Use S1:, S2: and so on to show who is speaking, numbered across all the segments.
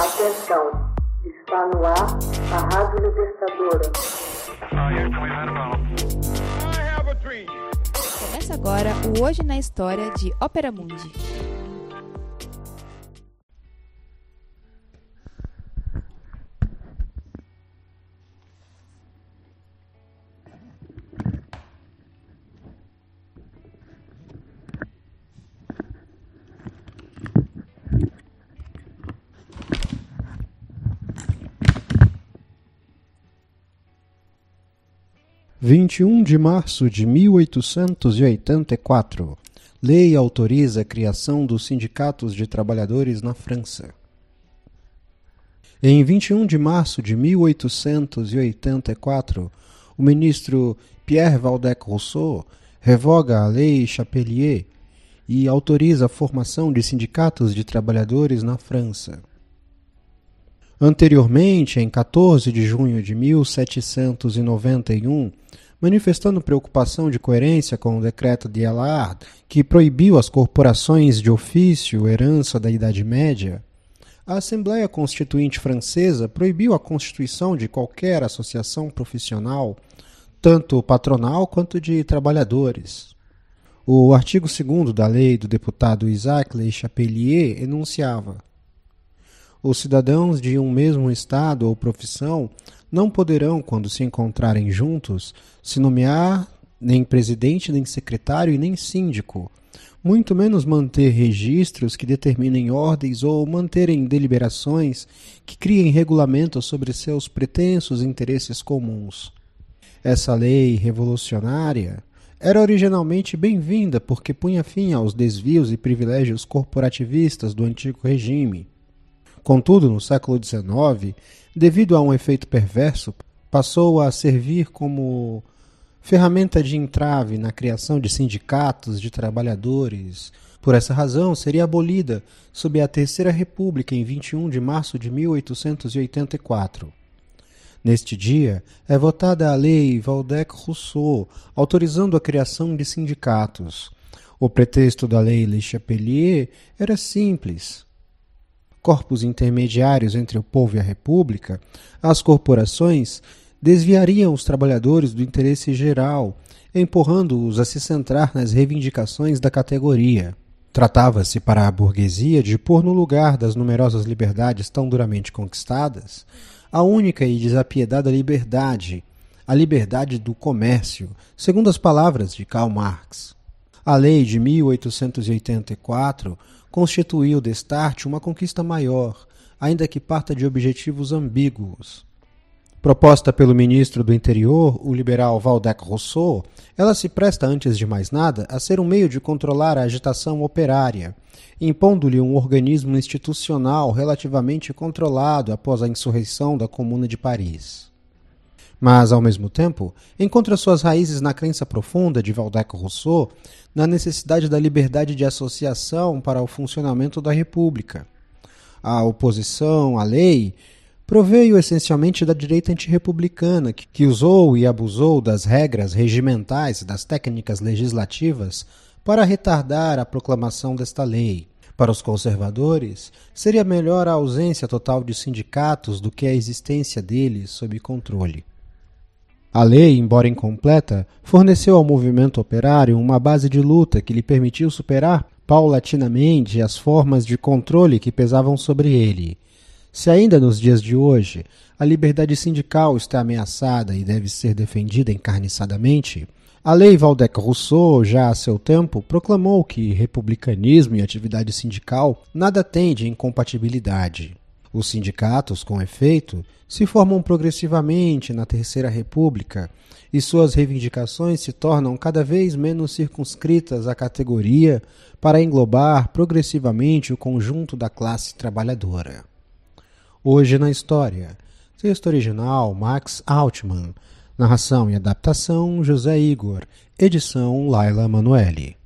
S1: Atenção, está no ar a Rádio Libertadora.
S2: Começa agora o Hoje na História de Ópera Mundi.
S3: 21 de março de 1884. Lei autoriza a criação dos sindicatos de trabalhadores na França. Em 21 de março de 1884, o ministro Pierre Valdec Rousseau revoga a Lei Chapelier e autoriza a formação de sindicatos de trabalhadores na França. Anteriormente, em 14 de junho de 1791, manifestando preocupação de coerência com o decreto de Allard, que proibiu as corporações de ofício herança da Idade Média, a Assembleia Constituinte Francesa proibiu a constituição de qualquer associação profissional, tanto patronal quanto de trabalhadores. O artigo 2 da lei do deputado Isaac Le Chapelier enunciava os cidadãos de um mesmo estado ou profissão não poderão, quando se encontrarem juntos, se nomear nem presidente, nem secretário e nem síndico, muito menos manter registros que determinem ordens ou manterem deliberações que criem regulamentos sobre seus pretensos interesses comuns. Essa lei revolucionária era originalmente bem-vinda porque punha fim aos desvios e privilégios corporativistas do antigo regime Contudo, no século XIX, devido a um efeito perverso, passou a servir como ferramenta de entrave na criação de sindicatos de trabalhadores. Por essa razão, seria abolida sob a Terceira República em 21 de março de 1884. Neste dia, é votada a Lei Valdec-Rousseau, autorizando a criação de sindicatos. O pretexto da Lei Le Chapelier era simples corpos intermediários entre o povo e a República, as corporações desviariam os trabalhadores do interesse geral, empurrando-os a se centrar nas reivindicações da categoria. Tratava-se para a burguesia de pôr no lugar das numerosas liberdades tão duramente conquistadas a única e desapiedada liberdade, a liberdade do comércio, segundo as palavras de Karl Marx. A lei de 1884 constituiu destarte uma conquista maior, ainda que parta de objetivos ambíguos. Proposta pelo ministro do Interior, o liberal Valdec Rousseau, ela se presta, antes de mais nada, a ser um meio de controlar a agitação operária, impondo-lhe um organismo institucional relativamente controlado após a insurreição da Comuna de Paris mas, ao mesmo tempo, encontra suas raízes na crença profunda de Valdec Rousseau na necessidade da liberdade de associação para o funcionamento da República. A oposição à lei proveio essencialmente da direita antirrepublicana, que usou e abusou das regras regimentais das técnicas legislativas para retardar a proclamação desta lei. Para os conservadores, seria melhor a ausência total de sindicatos do que a existência deles sob controle. A lei, embora incompleta, forneceu ao movimento operário uma base de luta que lhe permitiu superar paulatinamente as formas de controle que pesavam sobre ele. Se ainda nos dias de hoje a liberdade sindical está ameaçada e deve ser defendida encarniçadamente, a lei Valdec-Rousseau, já a seu tempo, proclamou que republicanismo e atividade sindical nada têm de incompatibilidade. Os sindicatos, com efeito, se formam progressivamente na Terceira República e suas reivindicações se tornam cada vez menos circunscritas à categoria para englobar progressivamente o conjunto da classe trabalhadora. Hoje na História. Texto original Max Altman. Narração e adaptação José Igor. Edição Laila Manuelle.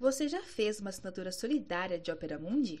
S2: Você já fez uma assinatura solidária de Opera Mundi?